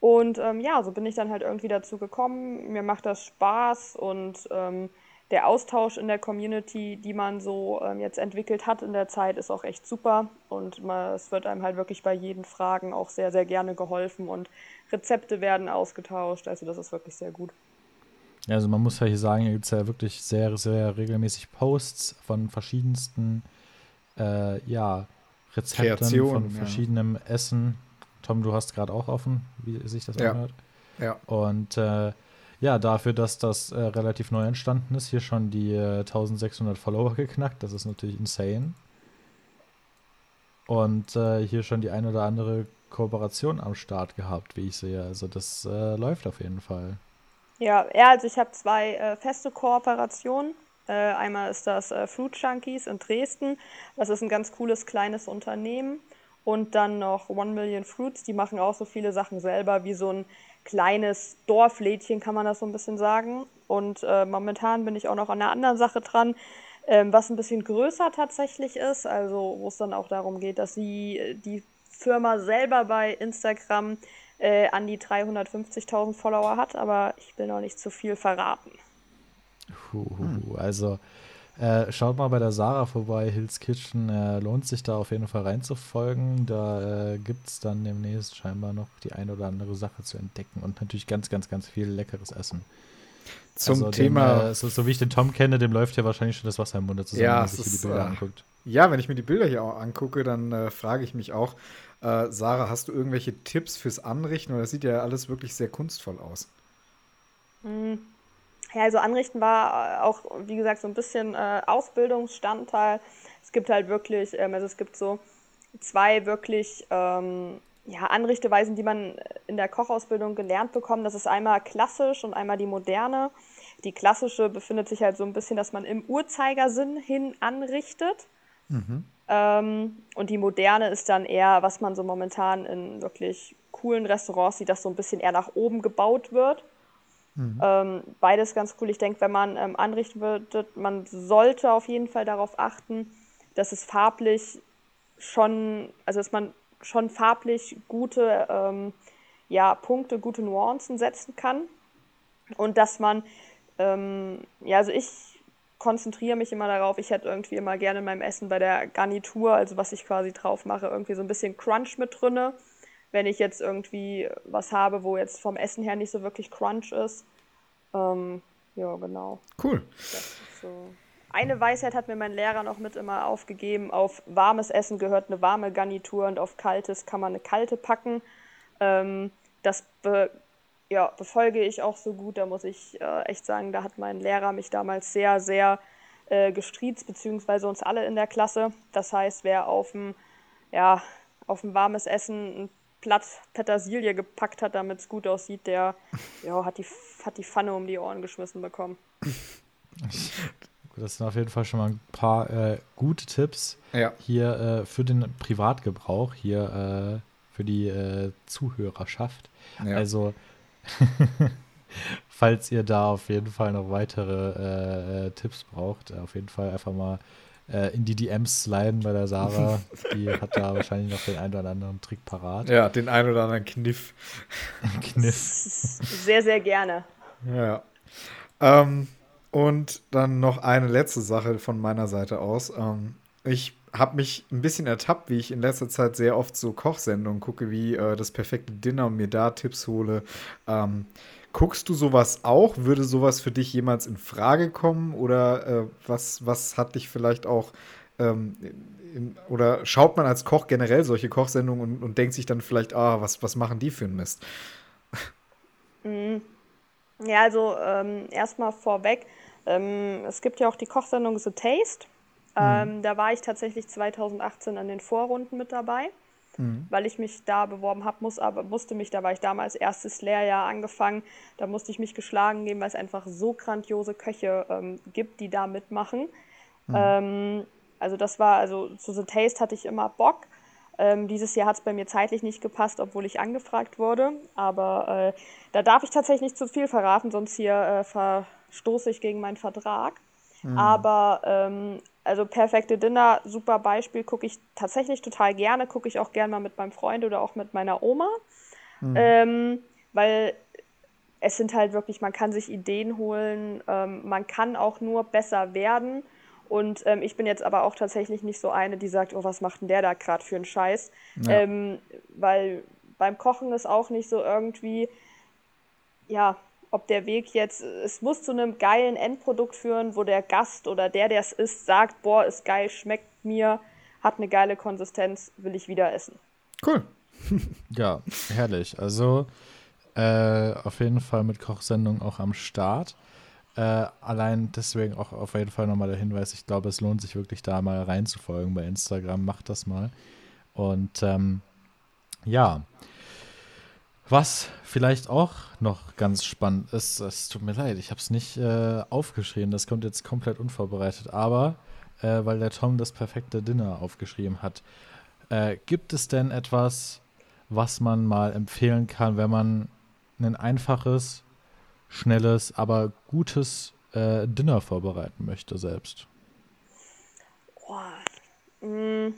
Und ähm, ja, so bin ich dann halt irgendwie dazu gekommen. Mir macht das Spaß und ähm, der Austausch in der Community, die man so ähm, jetzt entwickelt hat in der Zeit, ist auch echt super. Und man, es wird einem halt wirklich bei jeden Fragen auch sehr, sehr gerne geholfen und Rezepte werden ausgetauscht. Also das ist wirklich sehr gut. Ja, also man muss ja hier sagen, hier gibt es ja wirklich sehr, sehr regelmäßig Posts von verschiedensten äh, ja, Rezepten, Kreationen, von ja. verschiedenem Essen. Tom, du hast gerade auch offen, wie sich das ja. anhört. Ja. Und äh, ja, dafür, dass das äh, relativ neu entstanden ist, hier schon die äh, 1600 Follower geknackt. Das ist natürlich insane. Und äh, hier schon die ein oder andere Kooperation am Start gehabt, wie ich sehe. Also das äh, läuft auf jeden Fall. Ja, ja also ich habe zwei äh, feste Kooperationen. Äh, einmal ist das Fruit Junkies in Dresden. Das ist ein ganz cooles kleines Unternehmen. Und dann noch One Million Fruits, die machen auch so viele Sachen selber, wie so ein kleines Dorflädchen, kann man das so ein bisschen sagen. Und äh, momentan bin ich auch noch an einer anderen Sache dran, ähm, was ein bisschen größer tatsächlich ist, also wo es dann auch darum geht, dass sie äh, die Firma selber bei Instagram äh, an die 350.000 Follower hat, aber ich will noch nicht zu viel verraten. Huhu, also äh, schaut mal bei der Sarah vorbei, Hills Kitchen. Äh, lohnt sich da auf jeden Fall reinzufolgen. Da äh, gibt es dann demnächst scheinbar noch die eine oder andere Sache zu entdecken und natürlich ganz, ganz, ganz viel leckeres Essen. Zum also Thema. Dem, äh, so, so, wie ich den Tom kenne, dem läuft ja wahrscheinlich schon das Wasser im Mund zusammen, ja, wenn man sich ist, die Bilder äh, anguckt. Ja, wenn ich mir die Bilder hier auch angucke, dann äh, frage ich mich auch, Sarah, hast du irgendwelche Tipps fürs Anrichten? Oder das sieht ja alles wirklich sehr kunstvoll aus. Mhm. Ja, also Anrichten war äh, auch, wie gesagt, so ein bisschen äh, Ausbildungsstandteil. Es gibt halt wirklich, ähm, also es gibt so zwei wirklich ähm, ja, Anrichteweisen, die man in der Kochausbildung gelernt bekommt. Das ist einmal klassisch und einmal die moderne. Die klassische befindet sich halt so ein bisschen, dass man im Uhrzeigersinn hin anrichtet. Mhm. Ähm, und die moderne ist dann eher, was man so momentan in wirklich coolen Restaurants sieht, dass so ein bisschen eher nach oben gebaut wird. Mhm. Ähm, beides ganz cool. Ich denke, wenn man ähm, anrichten würde, man sollte auf jeden Fall darauf achten, dass es farblich schon, also dass man schon farblich gute ähm, ja, Punkte, gute Nuancen setzen kann. Und dass man, ähm, ja, also ich konzentriere mich immer darauf, ich hätte irgendwie immer gerne in meinem Essen bei der Garnitur, also was ich quasi drauf mache, irgendwie so ein bisschen Crunch mit drinne wenn ich jetzt irgendwie was habe, wo jetzt vom Essen her nicht so wirklich Crunch ist. Ähm, ja, genau. Cool. So. Eine Weisheit hat mir mein Lehrer noch mit immer aufgegeben. Auf warmes Essen gehört eine warme Garnitur und auf kaltes kann man eine kalte packen. Ähm, das be ja, befolge ich auch so gut. Da muss ich äh, echt sagen, da hat mein Lehrer mich damals sehr, sehr äh, gestriezt, beziehungsweise uns alle in der Klasse. Das heißt, wer auf ein, ja, auf ein warmes Essen ein Blatt Petersilie gepackt hat, damit es gut aussieht, der *laughs* ja, hat, die, hat die Pfanne um die Ohren geschmissen bekommen. Das sind auf jeden Fall schon mal ein paar äh, gute Tipps ja. hier äh, für den Privatgebrauch, hier äh, für die äh, Zuhörerschaft. Ja. Also, *laughs* falls ihr da auf jeden Fall noch weitere äh, Tipps braucht, auf jeden Fall einfach mal äh, in die DMs sliden bei der Sarah. Die hat da wahrscheinlich noch den einen oder anderen Trick parat. Ja, den einen oder anderen Kniff. *laughs* Kniff. Sehr, sehr gerne. Ja. Ähm, und dann noch eine letzte Sache von meiner Seite aus. Ähm, ich habe mich ein bisschen ertappt, wie ich in letzter Zeit sehr oft so Kochsendungen gucke, wie äh, das perfekte Dinner und mir da Tipps hole. Ähm, Guckst du sowas auch? Würde sowas für dich jemals in Frage kommen? Oder äh, was, was hat dich vielleicht auch ähm, in, oder schaut man als Koch generell solche Kochsendungen und, und denkt sich dann vielleicht, ah, was, was machen die für einen Mist? Mhm. Ja, also ähm, erstmal vorweg, ähm, es gibt ja auch die Kochsendung The Taste. Mhm. Da war ich tatsächlich 2018 an den Vorrunden mit dabei mhm. weil ich mich da beworben habe, muss, aber musste mich, da war ich damals erstes Lehrjahr angefangen, da musste ich mich geschlagen geben, weil es einfach so grandiose Köche ähm, gibt, die da mitmachen. Mhm. Ähm, also das war, also zu The Taste hatte ich immer Bock. Ähm, dieses Jahr hat es bei mir zeitlich nicht gepasst, obwohl ich angefragt wurde. Aber äh, da darf ich tatsächlich nicht zu viel verraten, sonst hier äh, verstoße ich gegen meinen Vertrag. Mhm. Aber ähm, also perfekte Dinner, super Beispiel, gucke ich tatsächlich total gerne, gucke ich auch gerne mal mit meinem Freund oder auch mit meiner Oma. Mhm. Ähm, weil es sind halt wirklich, man kann sich Ideen holen, ähm, man kann auch nur besser werden. Und ähm, ich bin jetzt aber auch tatsächlich nicht so eine, die sagt, oh, was macht denn der da gerade für einen Scheiß? Ja. Ähm, weil beim Kochen ist auch nicht so irgendwie, ja, ob der Weg jetzt, es muss zu einem geilen Endprodukt führen, wo der Gast oder der, der es isst, sagt, boah, ist geil, schmeckt mir, hat eine geile Konsistenz, will ich wieder essen. Cool. *laughs* ja, herrlich. Also äh, auf jeden Fall mit Kochsendung auch am Start. Äh, allein deswegen auch auf jeden Fall nochmal der Hinweis, ich glaube, es lohnt sich wirklich da mal reinzufolgen bei Instagram. Macht das mal. Und ähm, ja, was vielleicht auch noch ganz spannend ist, es tut mir leid, ich habe es nicht äh, aufgeschrieben, das kommt jetzt komplett unvorbereitet, aber äh, weil der Tom das perfekte Dinner aufgeschrieben hat, äh, gibt es denn etwas, was man mal empfehlen kann, wenn man ein einfaches, schnelles, aber gutes äh, Dinner vorbereiten möchte selbst? Boah. Mm,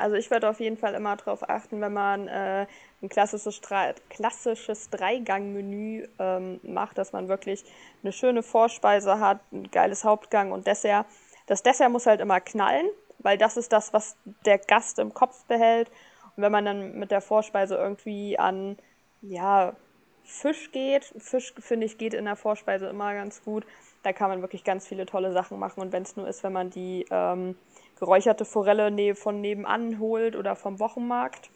also ich würde auf jeden Fall immer darauf achten, wenn man äh, ein klassisches, klassisches Dreigang-Menü ähm, macht, dass man wirklich eine schöne Vorspeise hat, ein geiles Hauptgang und Dessert. Das Dessert muss halt immer knallen, weil das ist das, was der Gast im Kopf behält. Und wenn man dann mit der Vorspeise irgendwie an, ja, Fisch geht. Fisch, finde ich, geht in der Vorspeise immer ganz gut. Da kann man wirklich ganz viele tolle Sachen machen. Und wenn es nur ist, wenn man die ähm, geräucherte Forelle von nebenan holt oder vom Wochenmarkt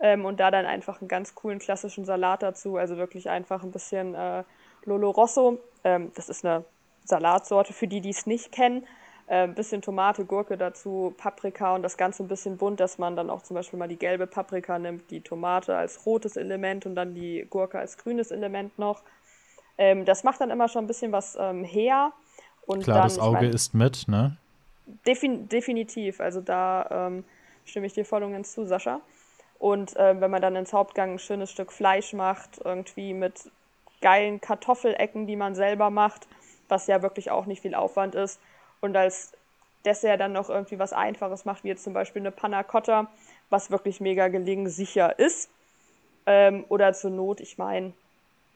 ähm, und da dann einfach einen ganz coolen klassischen Salat dazu. Also wirklich einfach ein bisschen äh, Lolo Rosso. Ähm, das ist eine Salatsorte für die, die es nicht kennen ein äh, bisschen Tomate, Gurke dazu, Paprika und das Ganze ein bisschen bunt, dass man dann auch zum Beispiel mal die gelbe Paprika nimmt, die Tomate als rotes Element und dann die Gurke als grünes Element noch. Ähm, das macht dann immer schon ein bisschen was ähm, her. Und Klar, dann, das Auge mein, ist mit, ne? Defin definitiv, also da ähm, stimme ich dir voll und ganz zu, Sascha. Und äh, wenn man dann ins Hauptgang ein schönes Stück Fleisch macht, irgendwie mit geilen Kartoffelecken, die man selber macht, was ja wirklich auch nicht viel Aufwand ist, und als Dessert dann noch irgendwie was Einfaches macht, wie jetzt zum Beispiel eine Panna Cotta, was wirklich mega gelegen sicher ist. Ähm, oder zur Not, ich meine,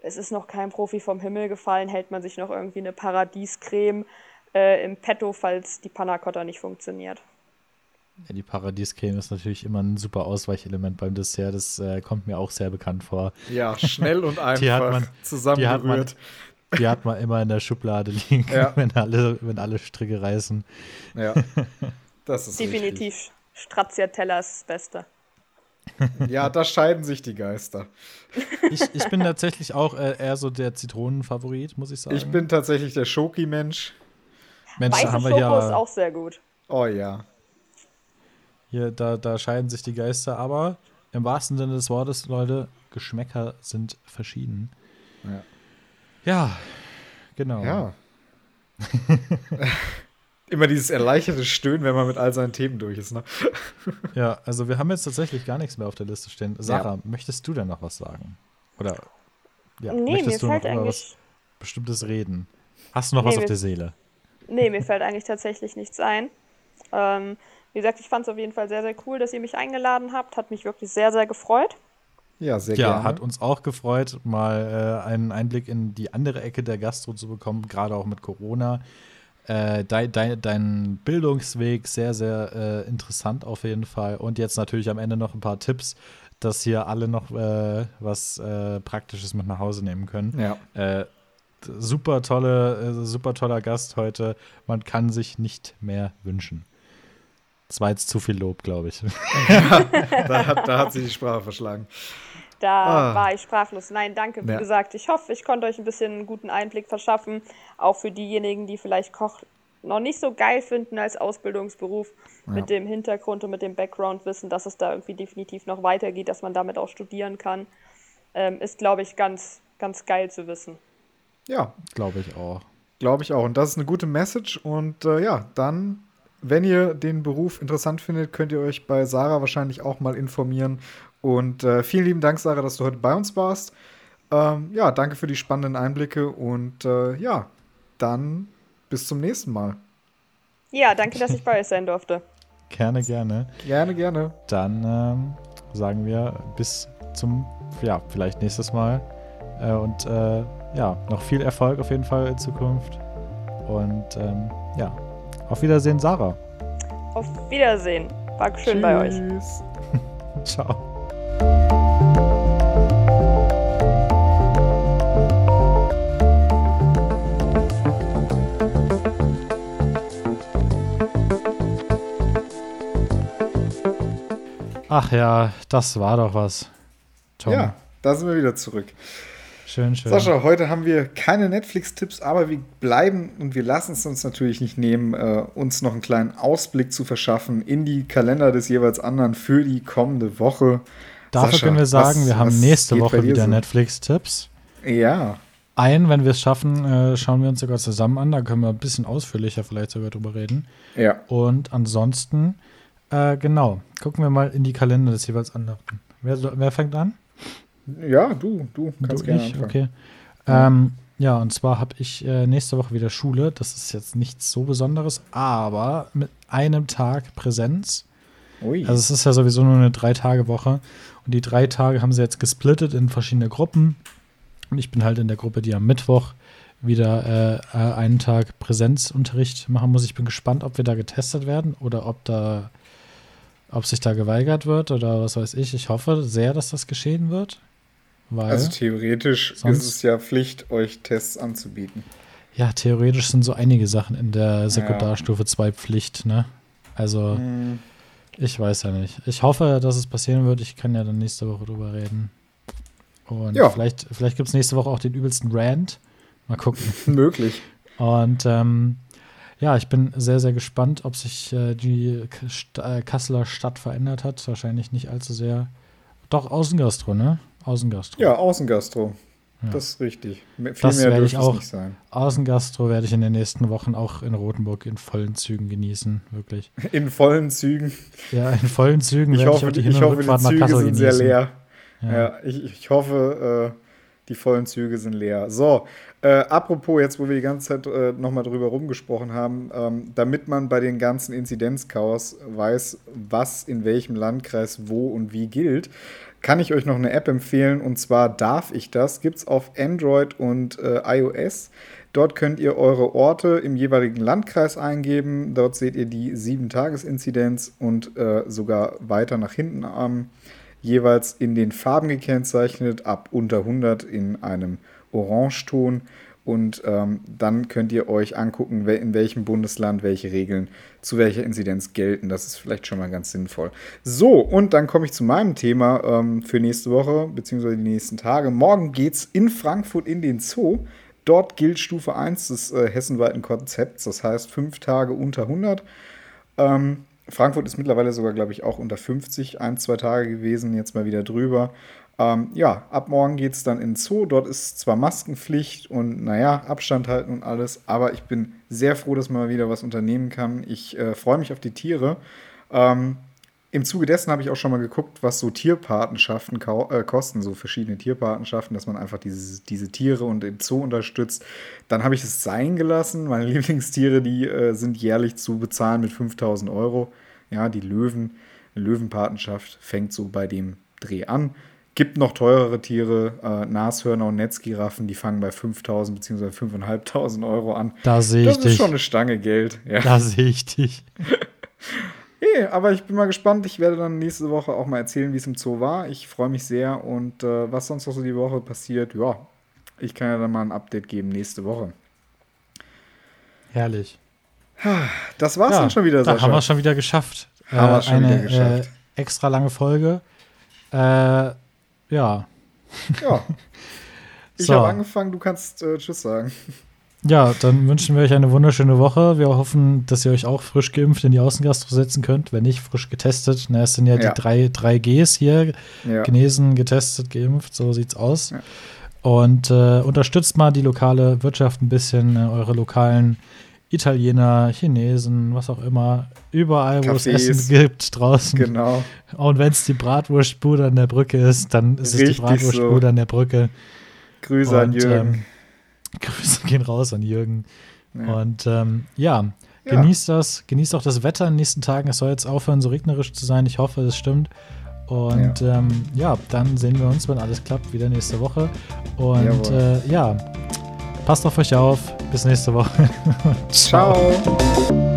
es ist noch kein Profi vom Himmel gefallen, hält man sich noch irgendwie eine Paradiescreme äh, im Petto, falls die Panna Cotta nicht funktioniert. Ja, die Paradiescreme ist natürlich immer ein super Ausweichelement beim Dessert. Das äh, kommt mir auch sehr bekannt vor. Ja, schnell und *laughs* einfach die hat man, zusammengerührt. Die hat man immer in der Schublade liegen, ja. *laughs* wenn, alle, wenn alle Stricke reißen. Ja, das ist Definitiv richtig. Stracciatellas Beste. Ja, da scheiden sich die Geister. Ich, ich bin tatsächlich auch äh, eher so der Zitronenfavorit, muss ich sagen. Ich bin tatsächlich der Schoki-Mensch. Mensch, Weiße haben wir Schoko hier, ist auch sehr gut. Oh ja. Hier, da, da scheiden sich die Geister, aber im wahrsten Sinne des Wortes, Leute, Geschmäcker sind verschieden. Ja. Ja, genau. Ja. *laughs* Immer dieses erleichterte Stöhnen, wenn man mit all seinen Themen durch ist. Ne? ja, also wir haben jetzt tatsächlich gar nichts mehr auf der Liste stehen. Sarah, ja. möchtest du denn noch was sagen? Oder ja, nee, möchtest du noch über was Bestimmtes reden? Hast du noch nee, was auf der Seele? Nee, mir fällt eigentlich tatsächlich nichts ein. Ähm, wie gesagt, ich fand es auf jeden Fall sehr, sehr cool, dass ihr mich eingeladen habt. Hat mich wirklich sehr, sehr gefreut. Ja, sehr ja, gerne. hat uns auch gefreut, mal äh, einen Einblick in die andere Ecke der Gastro zu bekommen, gerade auch mit Corona. Äh, dein, dein, dein, Bildungsweg sehr, sehr äh, interessant auf jeden Fall. Und jetzt natürlich am Ende noch ein paar Tipps, dass hier alle noch äh, was äh, Praktisches mit nach Hause nehmen können. Ja. Äh, super tolle, super toller Gast heute. Man kann sich nicht mehr wünschen. Das war jetzt zu viel Lob, glaube ich. *laughs* *laughs* Ja, da, hat, da hat sie die Sprache verschlagen. Da ah. war ich sprachlos. Nein, danke. Wie ja. gesagt, ich hoffe, ich konnte euch ein bisschen einen guten Einblick verschaffen. Auch für diejenigen, die vielleicht Koch noch nicht so geil finden als Ausbildungsberuf. Ja. Mit dem Hintergrund und mit dem Background wissen, dass es da irgendwie definitiv noch weitergeht, dass man damit auch studieren kann. Ähm, ist, glaube ich, ganz, ganz geil zu wissen. Ja. Glaube ich auch. Glaube ich auch. Und das ist eine gute Message. Und äh, ja, dann wenn ihr den Beruf interessant findet, könnt ihr euch bei Sarah wahrscheinlich auch mal informieren und äh, vielen lieben Dank, Sarah, dass du heute bei uns warst. Ähm, ja, danke für die spannenden Einblicke und äh, ja, dann bis zum nächsten Mal. Ja, danke, dass ich bei euch sein durfte. *laughs* Gerne, gerne. Gerne, gerne. Dann ähm, sagen wir bis zum, ja, vielleicht nächstes Mal. Äh, und äh, ja, noch viel Erfolg auf jeden Fall in Zukunft. Und ähm, ja, auf Wiedersehen, Sarah. Auf Wiedersehen. War schön Tschüss. bei euch. *laughs* Ciao. Ach ja, das war doch was. Tom. Ja, da sind wir wieder zurück. Schön, schön. Sascha, heute haben wir keine Netflix-Tipps, aber wir bleiben und wir lassen es uns natürlich nicht nehmen, äh, uns noch einen kleinen Ausblick zu verschaffen in die Kalender des jeweils anderen für die kommende Woche. Dafür Sascha, können wir sagen, was, wir haben nächste Woche wieder so? Netflix-Tipps. Ja. Ein, wenn wir es schaffen, äh, schauen wir uns sogar zusammen an. Da können wir ein bisschen ausführlicher vielleicht sogar drüber reden. Ja. Und ansonsten, äh, genau, gucken wir mal in die Kalender des jeweils anderen. Wer, wer fängt an? Ja, du, du kannst du, gerne ich? Anfangen. Okay. Ja. Ähm, ja, und zwar habe ich äh, nächste Woche wieder Schule. Das ist jetzt nichts so Besonderes, aber mit einem Tag Präsenz. Ui. Also es ist ja sowieso nur eine Drei-Tage-Woche. Und die drei Tage haben sie jetzt gesplittet in verschiedene Gruppen. Und ich bin halt in der Gruppe, die am Mittwoch wieder äh, äh einen Tag Präsenzunterricht machen muss. Ich bin gespannt, ob wir da getestet werden oder ob da, ob sich da geweigert wird oder was weiß ich. Ich hoffe sehr, dass das geschehen wird. Also theoretisch ist es ja Pflicht, euch Tests anzubieten. Ja, theoretisch sind so einige Sachen in der Sekundarstufe 2 ja. Pflicht, ne? Also, hm. ich weiß ja nicht. Ich hoffe, dass es passieren wird. Ich kann ja dann nächste Woche drüber reden. Und ja. vielleicht, vielleicht gibt es nächste Woche auch den übelsten Rant. Mal gucken. *laughs* Möglich. Und ähm, ja, ich bin sehr, sehr gespannt, ob sich äh, die St äh, Kasseler Stadt verändert hat. Wahrscheinlich nicht allzu sehr. Doch, Außengastro, ne? Außengastro. Ja, Außengastro. Ja. Das ist richtig. Viel das mehr werde ich auch. Nicht sein. Außengastro werde ich in den nächsten Wochen auch in Rotenburg in vollen Zügen genießen, wirklich. *laughs* In vollen Zügen? Ja, in vollen Zügen ich werde hoffe, ich auch die Hin- und Rückfahrt nach Kassel sind genießen. sehr leer. Ja, ja ich, ich hoffe, äh, die vollen Züge sind leer. So, äh, apropos, jetzt wo wir die ganze Zeit äh, nochmal drüber rumgesprochen haben, ähm, damit man bei den ganzen Inzidenzchaos weiß, was in welchem Landkreis wo und wie gilt, kann ich euch noch eine App empfehlen und zwar darf ich das, gibt es auf Android und äh, iOS. Dort könnt ihr eure Orte im jeweiligen Landkreis eingeben. Dort seht ihr die 7-Tages-Inzidenz und äh, sogar weiter nach hinten am jeweils in den Farben gekennzeichnet, ab unter 100 in einem Orangeton. Und ähm, dann könnt ihr euch angucken, in welchem Bundesland welche Regeln zu welcher Inzidenz gelten. Das ist vielleicht schon mal ganz sinnvoll. So, und dann komme ich zu meinem Thema ähm, für nächste Woche, beziehungsweise die nächsten Tage. Morgen geht es in Frankfurt in den Zoo. Dort gilt Stufe 1 des äh, hessenweiten Konzepts, das heißt fünf Tage unter 100. Ähm, Frankfurt ist mittlerweile sogar, glaube ich, auch unter 50, ein, zwei Tage gewesen, jetzt mal wieder drüber. Ähm, ja, ab morgen geht es dann in den Zoo. Dort ist zwar Maskenpflicht und naja, Abstand halten und alles, aber ich bin sehr froh, dass man mal wieder was unternehmen kann. Ich äh, freue mich auf die Tiere. Ähm, Im Zuge dessen habe ich auch schon mal geguckt, was so Tierpatenschaften äh, kosten, so verschiedene Tierpatenschaften, dass man einfach diese, diese Tiere und den Zoo unterstützt. Dann habe ich es sein gelassen. Meine *laughs* Lieblingstiere, die äh, sind jährlich zu bezahlen mit 5000 Euro. Ja, die Löwen, Löwenpatenschaft fängt so bei dem Dreh an. Gibt noch teurere Tiere, äh, Nashörner und Netzgiraffen, die fangen bei 5.000 bzw. 5.500 Euro an. Da sehe ich dich. Das ist schon eine Stange Geld. Ja. Da sehe ich dich. hey, *laughs* aber ich bin mal gespannt. Ich werde dann nächste Woche auch mal erzählen, wie es im Zoo war. Ich freue mich sehr und äh, was sonst noch so die Woche passiert, ja, ich kann ja dann mal ein Update geben nächste Woche. Herrlich. *sighs* Das war's ja, dann schon wieder, Sascha. haben wir schon wieder geschafft. Haben äh, wir schon eine, wieder geschafft. Äh, extra lange Folge. Äh, ja. Ja. *laughs* Ich so. habe angefangen, du kannst äh, Tschüss sagen. Ja, dann wünschen wir euch eine wunderschöne Woche. Wir hoffen, dass ihr euch auch frisch geimpft in die Außengastro setzen könnt. Wenn nicht, frisch getestet. Na, es sind ja, ja. die drei, drei Gs hier. Ja. Genesen, getestet, geimpft. So sieht's aus. Ja. Und äh, unterstützt mal die lokale Wirtschaft ein bisschen, äh, eure lokalen Italiener, Chinesen, was auch immer, überall, Cafés. wo es Essen gibt draußen. Genau. Und wenn es die Bratwurstbude an der Brücke ist, dann ist Richtig es die Bratwurstbude so. an der Brücke. Grüße Und, an Jürgen. Ähm, *laughs* Grüße gehen raus an Jürgen. Ja. Und ähm, ja, ja, genießt das, genießt auch das Wetter in den nächsten Tagen. Es soll jetzt aufhören, so regnerisch zu sein. Ich hoffe, es stimmt. Und ja. Ähm, ja, dann sehen wir uns, wenn alles klappt, wieder nächste Woche. Und äh, ja, passt auf euch auf. Bis nächste Woche. Ciao. Ciao. *laughs*